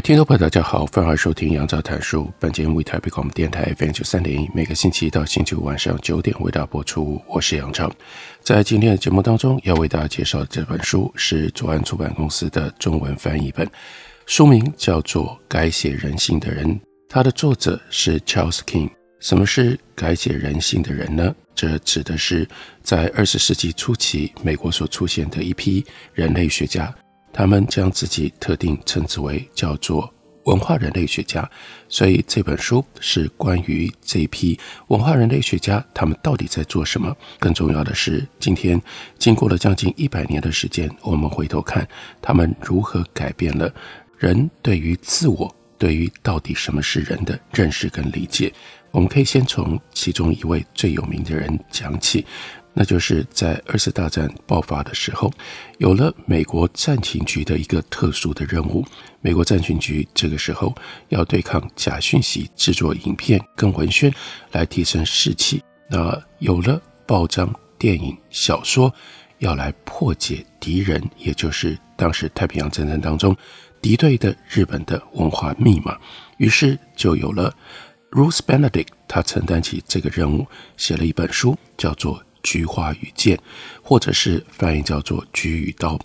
听众朋友，大家好，欢迎收听杨照谈书。本节目为台北广播电台 FM 九三点一，每个星期一到星期五晚上九点为大家播出。我是杨照，在今天的节目当中，要为大家介绍的这本书是左岸出版公司的中文翻译本，书名叫做《改写人性的人》，它的作者是 Charles King。什么是改写人性的人呢？这指的是在二十世纪初期美国所出现的一批人类学家。他们将自己特定称之为叫做文化人类学家，所以这本书是关于这一批文化人类学家，他们到底在做什么？更重要的是，今天经过了将近一百年的时间，我们回头看他们如何改变了人对于自我、对于到底什么是人的认识跟理解。我们可以先从其中一位最有名的人讲起。那就是在二次大战爆发的时候，有了美国战情局的一个特殊的任务。美国战情局这个时候要对抗假讯息，制作影片跟文宣来提升士气。那有了报章、电影、小说，要来破解敌人，也就是当时太平洋战争当中敌对的日本的文化密码。于是就有了 Ruth Benedict，他承担起这个任务，写了一本书，叫做。菊花与剑，或者是翻译叫做菊与刀。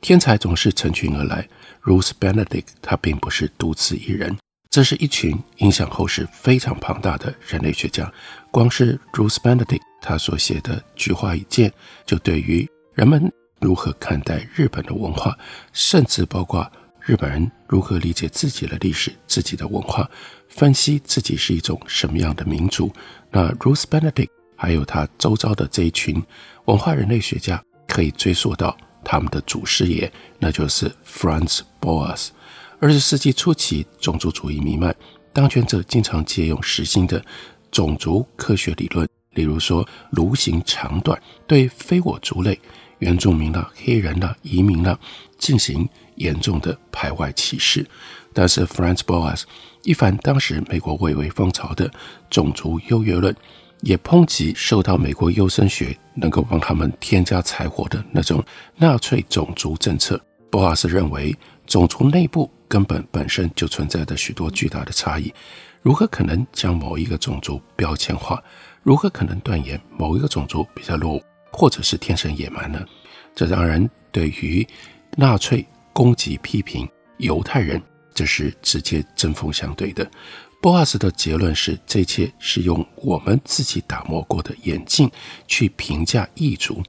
天才总是成群而来。Ruth Benedict 他并不是独自一人，这是一群影响后世非常庞大的人类学家。光是 Ruth Benedict 他所写的《菊花与剑》，就对于人们如何看待日本的文化，甚至包括日本人如何理解自己的历史、自己的文化，分析自己是一种什么样的民族。那 Ruth Benedict。还有他周遭的这一群文化人类学家，可以追溯到他们的祖师爷，那就是 Franz Boas。二十世纪初期，种族主义弥漫，当权者经常借用时兴的种族科学理论，例如说颅形长短，对非我族类、原住民啦、黑人啦、移民啦进行严重的排外歧视。但是 Franz Boas 一反当时美国蔚为风潮的种族优越论。也抨击受到美国优生学能够帮他们添加柴火的那种纳粹种族政策。博瓦斯认为，种族内部根本本身就存在着许多巨大的差异，如何可能将某一个种族标签化？如何可能断言某一个种族比较落伍，或者是天生野蛮呢？这让人对于纳粹攻击批评犹太人，这是直接针锋相对的。波瓦斯的结论是：这一切是用我们自己打磨过的眼镜去评价异族。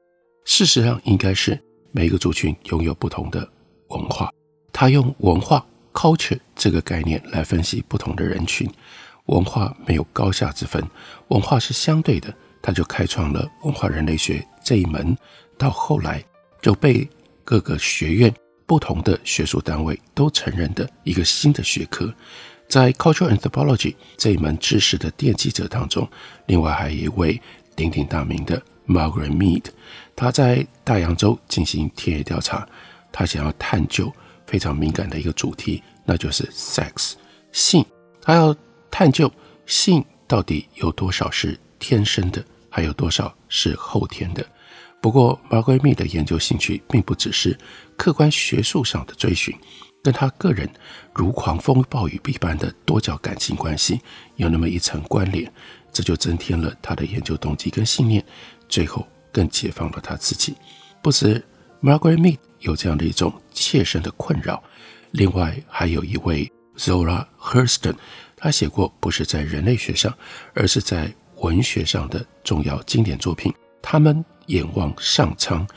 事实上，应该是每个族群拥有不同的文化。他用文化 （culture） 这个概念来分析不同的人群。文化没有高下之分，文化是相对的。他就开创了文化人类学这一门，到后来就被各个学院、不同的学术单位都承认的一个新的学科。在 Cultural Anthropology 这一门知识的奠基者当中，另外还有一位鼎鼎大名的 Margaret Mead，他在大洋洲进行田野调查，他想要探究非常敏感的一个主题，那就是 sex 性，他要探究性到底有多少是天生的，还有多少是后天的。不过 Margaret Mead 的研究兴趣并不只是客观学术上的追寻。跟他个人如狂风暴雨一般的多角感情关系有那么一层关联，这就增添了他的研究动机跟信念，最后更解放了他自己。不止 Margaret Mead 有这样的一种切身的困扰，另外还有一位 Zora Hurston，他写过不是在人类学上，而是在文学上的重要经典作品。他们眼望上苍。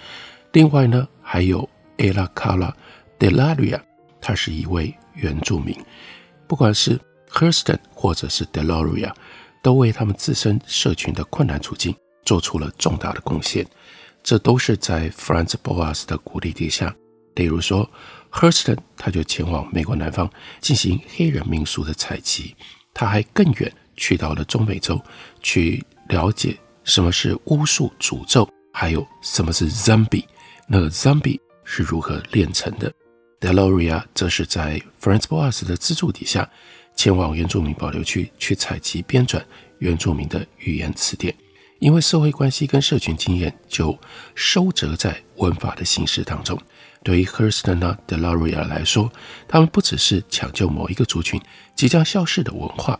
另外呢，还有 Ella Carla Delaria。他是一位原住民，不管是 Hurston 或者是 Deloria，都为他们自身社群的困难处境做出了重大的贡献。这都是在 Franz Boas 的鼓励底下。例如说，Hurston 他就前往美国南方进行黑人民俗的采集，他还更远去到了中美洲去了解什么是巫术诅咒，还有什么是 Zombie，那个 Zombie 是如何炼成的。Deloria 则是在 Franz Boas 的资助底下，前往原住民保留区去采集编纂原住民的语言词典，因为社会关系跟社群经验就收折在文法的形式当中。对于 Hurston 和 Deloria 来说，他们不只是抢救某一个族群即将消逝的文化，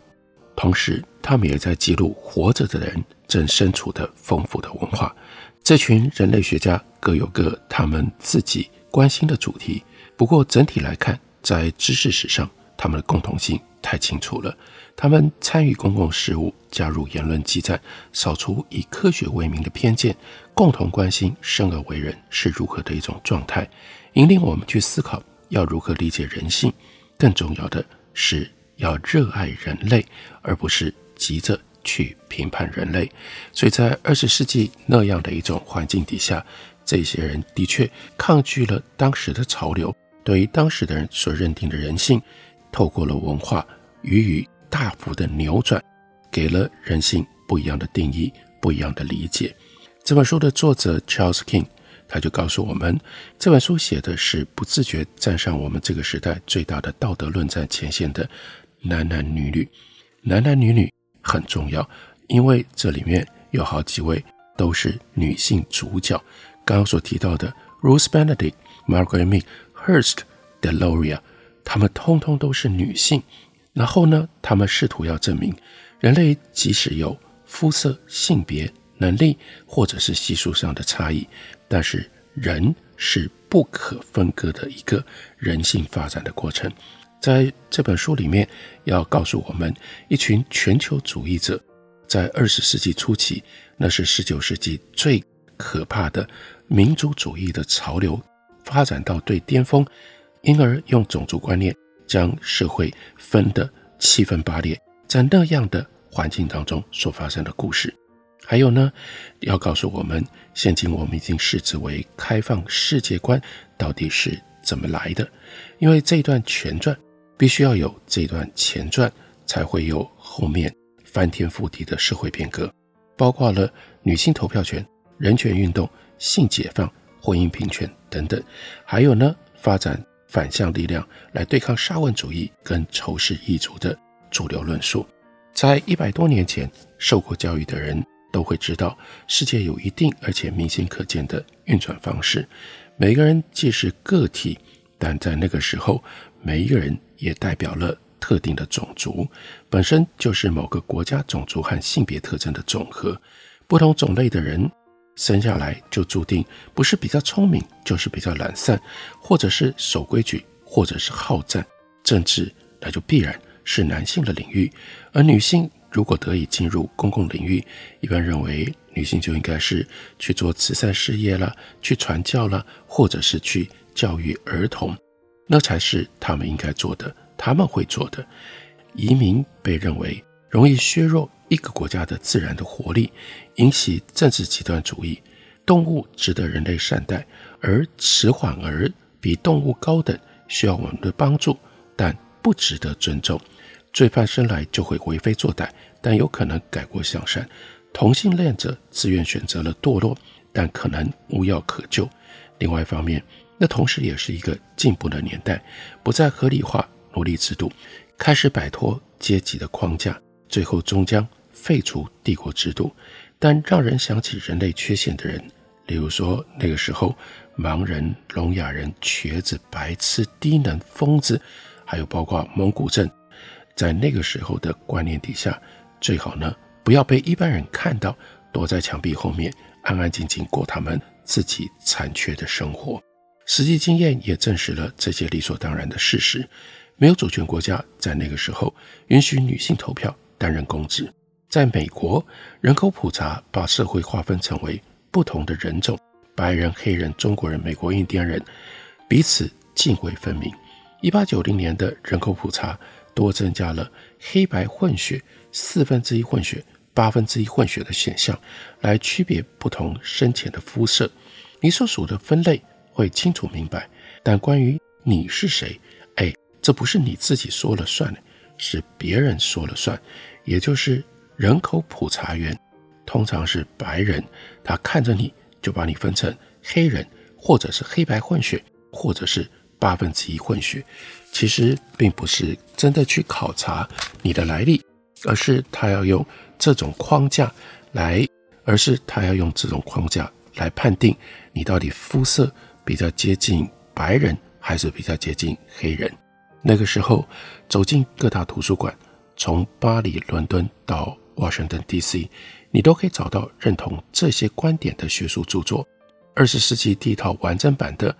同时他们也在记录活着的人正身处的丰富的文化。这群人类学家各有各他们自己关心的主题，不过整体来看，在知识史上，他们的共同性太清楚了。他们参与公共事务，加入言论激战，扫除以科学为名的偏见，共同关心生而为人是如何的一种状态，引领我们去思考要如何理解人性。更重要的是要热爱人类，而不是急着去评判人类。所以在二十世纪那样的一种环境底下，这些人的确抗拒了当时的潮流，对于当时的人所认定的人性，透过了文化予以大幅的扭转，给了人性不一样的定义，不一样的理解。这本书的作者 Charles King，他就告诉我们，这本书写的是不自觉站上我们这个时代最大的道德论战前线的男男女女。男男女女很重要，因为这里面有好几位都是女性主角。刚刚所提到的 Ruth Benedict、Margaret Mead、Hearst、Deloria，她们通通都是女性。然后呢，他们试图要证明，人类即使有肤色、性别、能力或者是系数上的差异，但是人是不可分割的一个人性发展的过程。在这本书里面，要告诉我们，一群全球主义者在二十世纪初期，那是十九世纪最可怕的民族主义的潮流发展到最巅峰，因而用种族观念。将社会分得七分八裂，在那样的环境当中所发生的故事，还有呢，要告诉我们，现今我们已经视之为开放世界观到底是怎么来的？因为这一段前传必须要有这段前传，才会有后面翻天覆地的社会变革，包括了女性投票权、人权运动、性解放、婚姻平权等等，还有呢，发展。反向力量来对抗沙文主义跟仇视异族的主流论述，在一百多年前，受过教育的人都会知道，世界有一定而且明显可见的运转方式。每个人既是个体，但在那个时候，每一个人也代表了特定的种族，本身就是某个国家种族和性别特征的总和。不同种类的人。生下来就注定不是比较聪明，就是比较懒散，或者是守规矩，或者是好战。政治那就必然是男性的领域，而女性如果得以进入公共领域，一般认为女性就应该是去做慈善事业了，去传教了，或者是去教育儿童，那才是他们应该做的，他们会做的。移民被认为容易削弱。一个国家的自然的活力，引起政治极端主义。动物值得人类善待，而迟缓儿比动物高等，需要我们的帮助，但不值得尊重。罪犯生来就会为非作歹，但有可能改过向善。同性恋者自愿选择了堕落，但可能无药可救。另外一方面，那同时也是一个进步的年代，不再合理化奴隶制度，开始摆脱阶级的框架，最后终将。废除帝国制度，但让人想起人类缺陷的人，例如说那个时候盲人、聋哑人、瘸子、白痴、低能、疯子，还有包括蒙古症，在那个时候的观念底下，最好呢不要被一般人看到，躲在墙壁后面安安静静过他们自己残缺的生活。实际经验也证实了这些理所当然的事实。没有主权国家在那个时候允许女性投票、担任公职。在美国，人口普查把社会划分成为不同的人种：白人、黑人、中国人、美国印第安人，彼此泾渭分明。一八九零年的人口普查多增加了黑白混血四分之一混血，八分之一混血的现象，来区别不同深浅的肤色。你所属的分类会清楚明白，但关于你是谁，哎，这不是你自己说了算的，是别人说了算。也就是人口普查员，通常是白人，他看着你就把你分成黑人，或者是黑白混血，或者是八分之一混血。其实并不是真的去考察你的来历，而是他要用这种框架来，而是他要用这种框架来判定你到底肤色比较接近白人还是比较接近黑人。那个时候走进各大图书馆，从巴黎、伦敦到华盛顿 DC，你都可以找到认同这些观点的学术著作。二十世纪第一套完整版的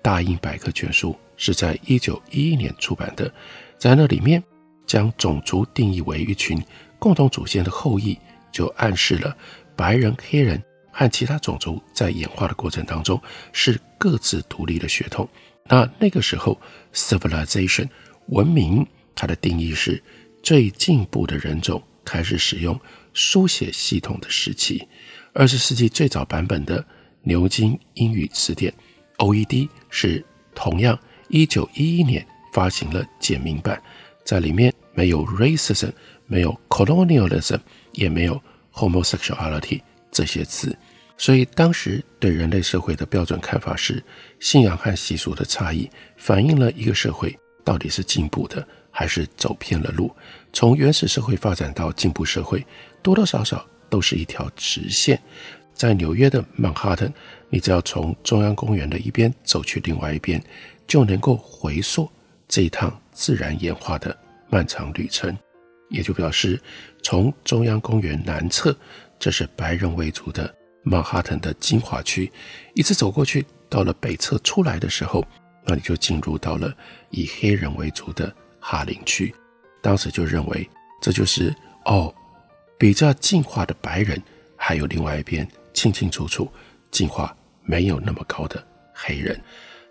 大英百科全书。是在一九一一年出版的，在那里面将种族定义为一群共同祖先的后裔，就暗示了白人、黑人和其他种族在演化的过程当中是各自独立的血统。那那个时候，civilization 文明它的定义是最进步的人种开始使用书写系统的时期。二十世纪最早版本的牛津英语词典 OED 是同样。一九一一年发行了简明版，在里面没有 racism，没有 colonialism，也没有 homosexuality 这些词。所以当时对人类社会的标准看法是，信仰和习俗的差异反映了一个社会到底是进步的还是走偏了路。从原始社会发展到进步社会，多多少少都是一条直线。在纽约的曼哈顿，你只要从中央公园的一边走去另外一边。就能够回溯这一趟自然演化的漫长旅程，也就表示从中央公园南侧，这是白人为主的曼哈顿的精华区，一直走过去，到了北侧出来的时候，那你就进入到了以黑人为主的哈林区。当时就认为这就是哦，比较进化的白人，还有另外一边清清楚楚进化没有那么高的黑人，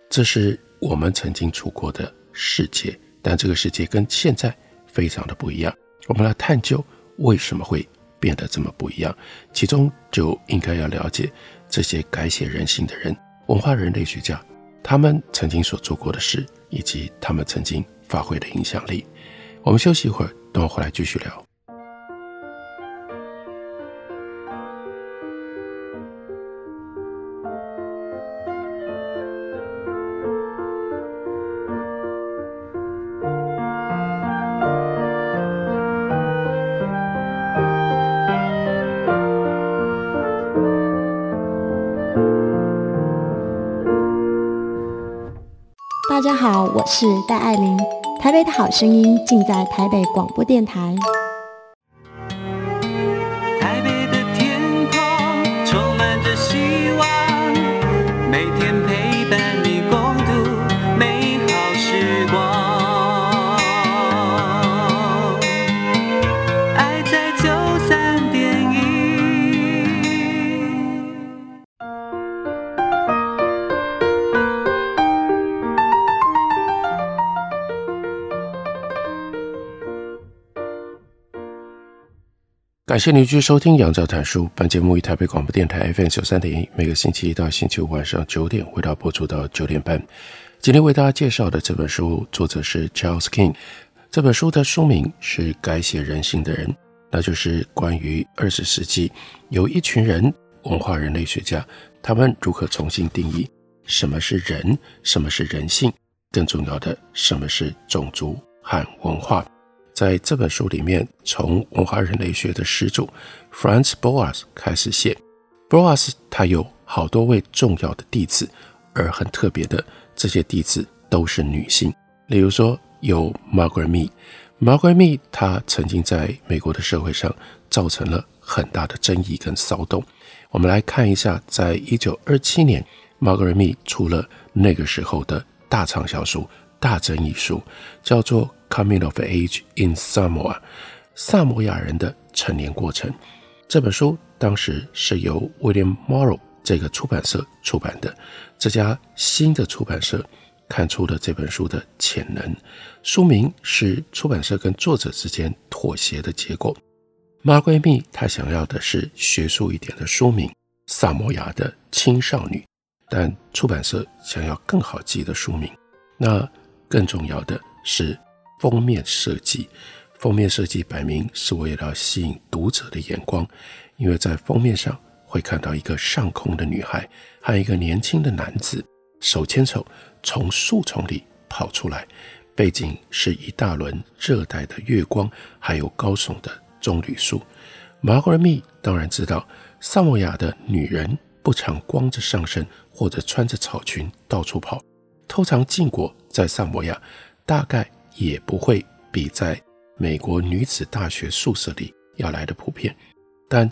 这是。我们曾经处过的世界，但这个世界跟现在非常的不一样。我们来探究为什么会变得这么不一样，其中就应该要了解这些改写人性的人，文化人类学家，他们曾经所做过的事，以及他们曾经发挥的影响力。我们休息一会儿，等我回来继续聊。我是戴爱玲，台北的好声音尽在台北广播电台。感谢您继续收听《杨照谈书》。本节目于台北广播电台 FM 九三点一，每个星期一到星期五晚上九点，为大家播出到九点半。今天为大家介绍的这本书，作者是 Charles King。这本书的书名是《改写人性的人》，那就是关于二十世纪有一群人，文化人类学家，他们如何重新定义什么是人，什么是人性，更重要的，什么是种族和文化。在这本书里面，从文化人类学的始祖 Franz Boas 开始写。Boas 他有好多位重要的弟子，而很特别的，这些弟子都是女性。例如说，有 Margaret Mead，Margaret Mead 她曾经在美国的社会上造成了很大的争议跟骚动。我们来看一下，在一九二七年，Margaret Mead 出了那个时候的大畅销书、大争议书，叫做。Coming of Age in Samoa，萨摩亚人的成年过程。这本书当时是由 William Morrow 这个出版社出版的。这家新的出版社看出了这本书的潜能。书名是出版社跟作者之间妥协的结果。妈闺蜜她想要的是学术一点的书名《萨摩亚的青少女》，但出版社想要更好记的书名。那更重要的是封面设计，封面设计摆明是为了吸引读者的眼光，因为在封面上会看到一个上空的女孩和一个年轻的男子手牵手从树丛里跑出来，背景是一大轮热带的月光，还有高耸的棕榈树。马格尔密当然知道，萨摩亚的女人不常光着上身或者穿着草裙到处跑，偷藏禁果在萨摩亚大概也不会比在美国女子大学宿舍里要来的普遍，但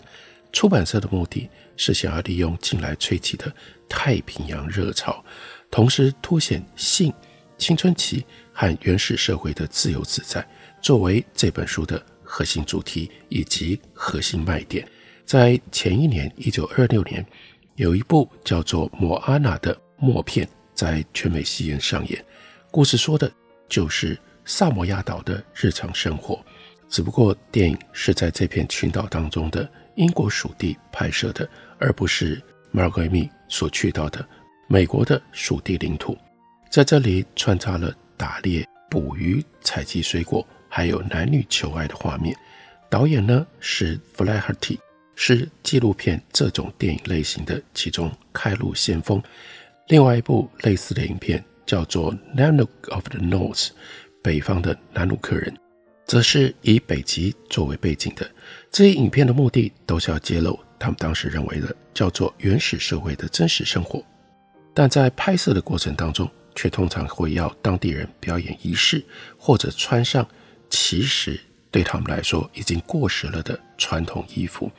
出版社的目的是想要利用近来吹起的太平洋热潮，同时凸显性、青春期和原始社会的自由自在，作为这本书的核心主题以及核心卖点。在前一年，一九二六年，有一部叫做《莫阿娜》的默片在全美戏院上演，故事说的就是萨摩亚岛的日常生活，只不过电影是在这片群岛当中的英国属地拍摄的，而不是 m a r g a r e 所去到的美国的属地领土。在这里穿插了打猎、捕鱼、采集水果，还有男女求爱的画面。导演呢是 Flaherty，是纪录片这种电影类型的其中开路先锋。另外一部类似的影片叫做《Nanook of the North》。北方的南鲁克人，则是以北极作为背景的。这些影片的目的都是要揭露他们当时认为的叫做原始社会的真实生活，但在拍摄的过程当中，却通常会要当地人表演仪式，或者穿上其实对他们来说已经过时了的传统衣服。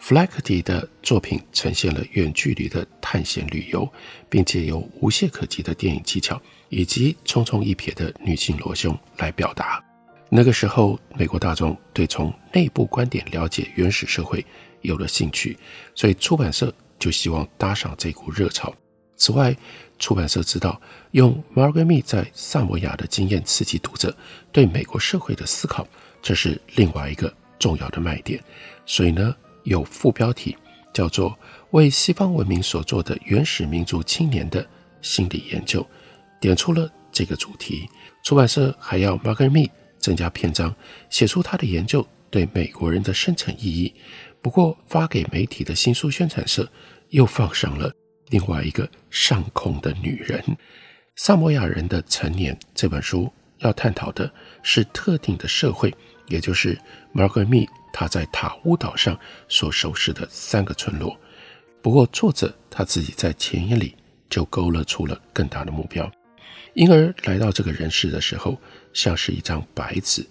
Flaherty 的作品呈现了远距离的探险旅游，并且有无懈可击的电影技巧，以及匆匆一瞥的女性裸胸来表达。那个时候，美国大众对从内部观点了解原始社会有了兴趣，所以出版社就希望搭上这股热潮。此外，出版社知道用 Margaret Mead 在萨摩亚的经验刺激读者对美国社会的思考，这是另外一个重要的卖点。所以呢，有副标题叫做“为西方文明所做的原始民族青年的心理研究”，点出了这个主题。出版社还要 margaretme 增加篇章，写出他的研究对美国人的深层意义。不过，发给媒体的新书宣传社又放上了另外一个上空的女人——萨摩亚人的成年。这本书要探讨的是特定的社会，也就是 Margaret Mead。他在塔乌岛上所熟识的三个村落，不过作者他自己在前言里就勾勒出了更大的目标。婴儿来到这个人世的时候，像是一张白纸。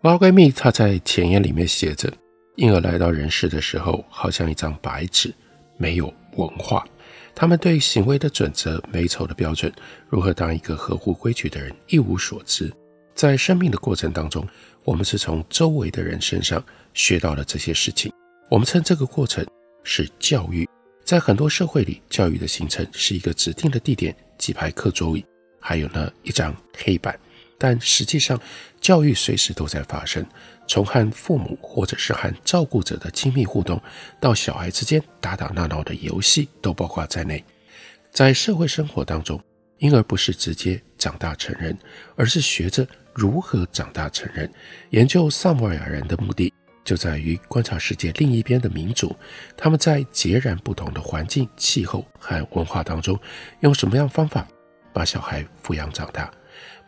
猫闺蜜她在前言里面写着：婴儿来到人世的时候，好像一张白纸，没有文化。他们对行为的准则、美丑的标准，如何当一个合乎规矩的人，一无所知。在生命的过程当中，我们是从周围的人身上学到了这些事情。我们称这个过程是教育。在很多社会里，教育的形成是一个指定的地点，几排课桌椅，还有呢一张黑板。但实际上，教育随时都在发生，从和父母或者是和照顾者的亲密互动，到小孩之间打打闹闹的游戏，都包括在内。在社会生活当中，婴儿不是直接长大成人，而是学着。如何长大成人？研究萨摩亚人的目的就在于观察世界另一边的民族，他们在截然不同的环境、气候和文化当中，用什么样方法把小孩抚养长大。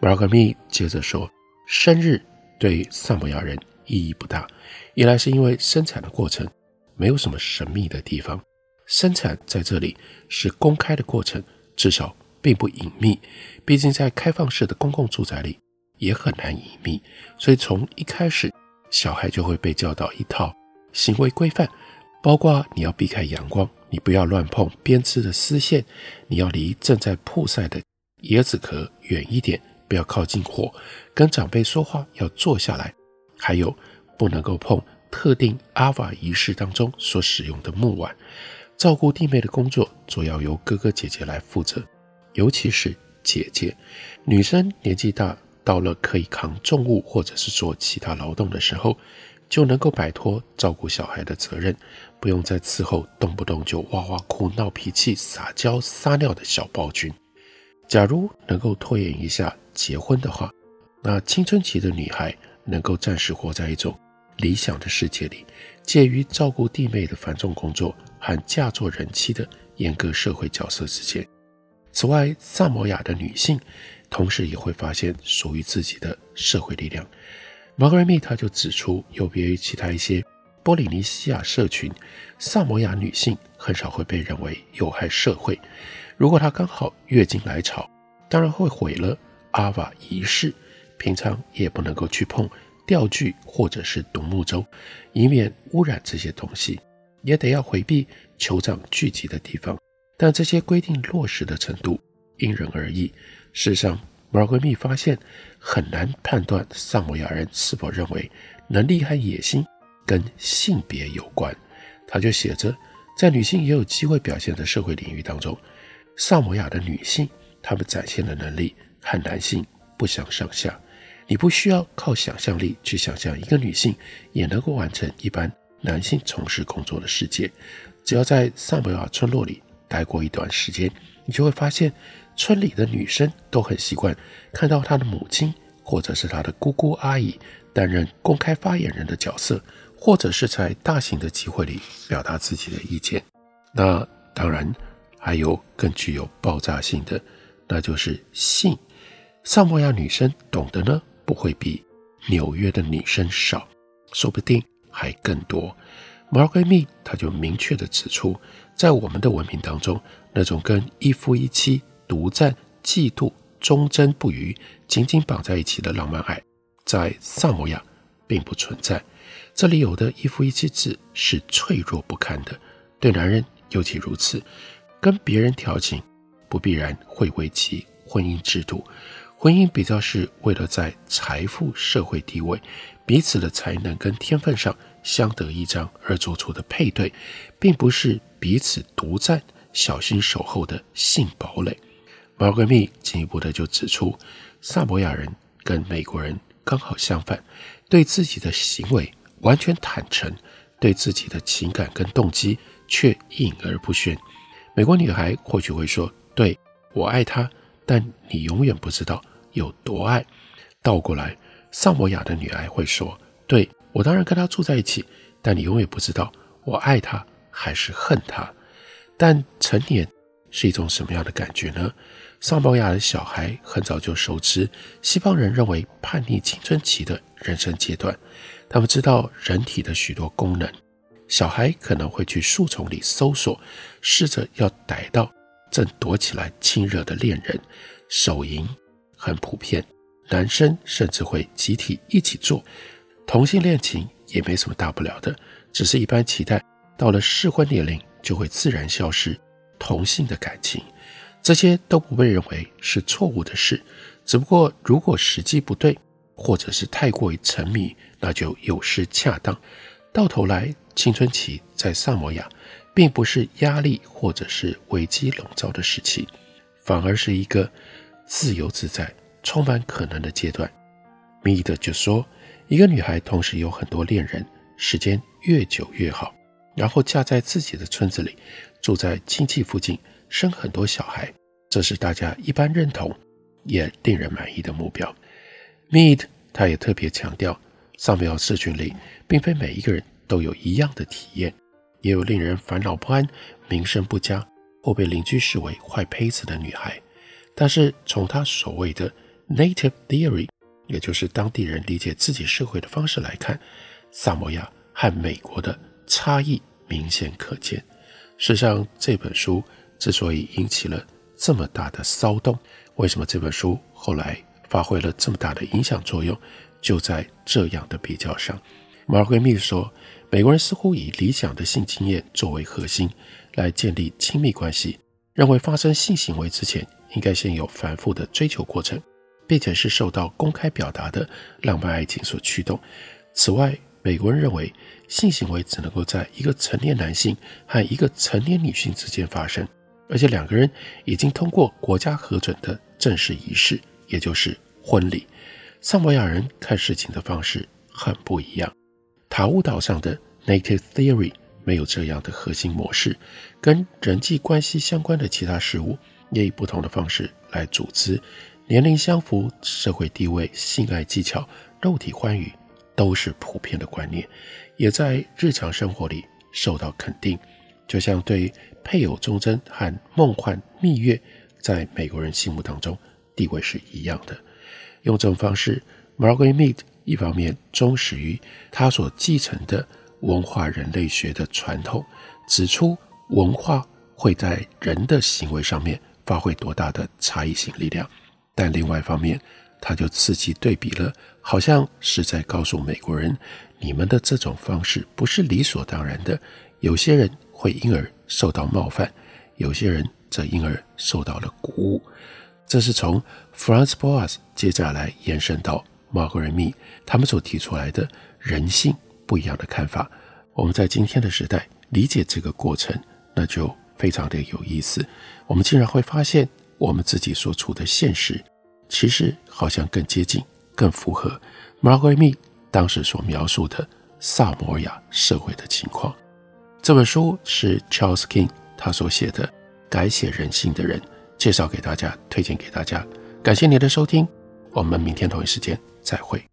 Margaret Mead 接着说，生日对萨摩亚人意义不大，一来是因为生产的过程没有什么神秘的地方，生产在这里是公开的过程，至少并不隐秘，毕竟在开放式的公共住宅里。也很难隐秘，所以从一开始，小孩就会被教导一套行为规范，包括你要避开阳光，你不要乱碰编织的丝线，你要离正在曝晒的椰子壳远一点，不要靠近火，跟长辈说话要坐下来，还有不能够碰特定阿瓦仪式当中所使用的木碗，照顾弟妹的工作主要由哥哥姐姐来负责，尤其是姐姐，女生年纪大。到了可以扛重物或者是做其他劳动的时候，就能够摆脱照顾小孩的责任，不用再伺候动不动就哇哇哭、闹脾气、撒娇撒尿的小暴君。假如能够拖延一下结婚的话，那青春期的女孩能够暂时活在一种理想的世界里，介于照顾弟妹的繁重工作和嫁作人妻的严格社会角色之间。此外，萨摩亚的女性同时也会发现属于自己的社会力量。玛格瑞蜜他就指出，有别于其他一些波利尼西亚社群，萨摩亚女性很少会被认为有害社会。如果她刚好月经来潮，当然会毁了阿瓦仪式。平常也不能够去碰钓具或者是独木舟，以免污染这些东西。也得要回避酋长聚集的地方。但这些规定落实的程度因人而异。事实上，玛闺蜜发现很难判断萨摩亚人是否认为能力和野心跟性别有关。他就写着，在女性也有机会表现的社会领域当中，萨摩亚的女性她们展现的能力和男性不相上下。你不需要靠想象力去想象一个女性也能够完成一般男性从事工作的世界。只要在萨摩亚村落里待过一段时间，你就会发现。村里的女生都很习惯看到她的母亲或者是她的姑姑阿姨担任公开发言人的角色，或者是在大型的集会里表达自己的意见。那当然还有更具有爆炸性的，那就是性。萨摩亚女生懂得呢，不会比纽约的女生少，说不定还更多。玛格瑞蜜她就明确地指出，在我们的文明当中，那种跟一夫一妻。独占、嫉妒、忠贞不渝，紧紧绑在一起的浪漫爱，在萨摩亚并不存在。这里有的一夫一妻制是脆弱不堪的，对男人尤其如此。跟别人调情，不必然会危及婚姻制度。婚姻比较是为了在财富、社会地位、彼此的才能跟天分上相得益彰而做出的配对，并不是彼此独占、小心守候的性堡垒。毛格瑞蜜进一步的就指出，萨摩亚人跟美国人刚好相反，对自己的行为完全坦诚，对自己的情感跟动机却隐而不宣。美国女孩或许会说：“对，我爱他，但你永远不知道有多爱。”倒过来，萨摩亚的女孩会说：“对，我当然跟他住在一起，但你永远不知道我爱他还是恨他。”但成年是一种什么样的感觉呢？萨摩亚的小孩很早就熟知西方人认为叛逆青春期的人生阶段，他们知道人体的许多功能。小孩可能会去树丛里搜索，试着要逮到正躲起来亲热的恋人。手淫很普遍，男生甚至会集体一起做。同性恋情也没什么大不了的，只是一般期待到了适婚年龄就会自然消失同性的感情。这些都不被认为是错误的事，只不过如果时机不对，或者是太过于沉迷，那就有失恰当。到头来，青春期在萨摩亚并不是压力或者是危机笼罩的时期，反而是一个自由自在、充满可能的阶段。蜜的就说，一个女孩同时有很多恋人，时间越久越好，然后嫁在自己的村子里，住在亲戚附近。生很多小孩，这是大家一般认同也令人满意的目标。Mead 他也特别强调，萨摩亚社群里并非每一个人都有一样的体验，也有令人烦恼不安、名声不佳或被邻居视为坏胚子的女孩。但是从他所谓的 Native Theory，也就是当地人理解自己社会的方式来看，萨摩亚和美国的差异明显可见。事实上，这本书。之所以引起了这么大的骚动，为什么这本书后来发挥了这么大的影响作用？就在这样的比较上。玛格瑞蜜说，美国人似乎以理想的性经验作为核心来建立亲密关系，认为发生性行为之前应该先有反复的追求过程，并且是受到公开表达的浪漫爱情所驱动。此外，美国人认为性行为只能够在一个成年男性和一个成年女性之间发生。而且两个人已经通过国家核准的正式仪式，也就是婚礼。萨摩亚人看事情的方式很不一样，塔乌岛上的 Native Theory 没有这样的核心模式，跟人际关系相关的其他事物也以不同的方式来组织。年龄相符、社会地位、性爱技巧、肉体欢愉，都是普遍的观念，也在日常生活里受到肯定。就像对配偶忠贞和梦幻蜜月，在美国人心目当中地位是一样的。用这种方式，Margaret Mead 一方面忠实于他所继承的文化人类学的传统，指出文化会在人的行为上面发挥多大的差异性力量。但另外一方面，他就刺激对比了，好像是在告诉美国人，你们的这种方式不是理所当然的。有些人会因而受到冒犯，有些人则因而受到了鼓舞。这是从 Franz Boas 接下来延伸到 Margaret Me，他们所提出来的人性不一样的看法。我们在今天的时代理解这个过程，那就非常的有意思。我们竟然会发现。我们自己所处的现实，其实好像更接近、更符合 margaret me 当时所描述的萨摩亚社会的情况。这本书是 Charles King 他所写的《改写人性的人》，介绍给大家，推荐给大家。感谢您的收听，我们明天同一时间再会。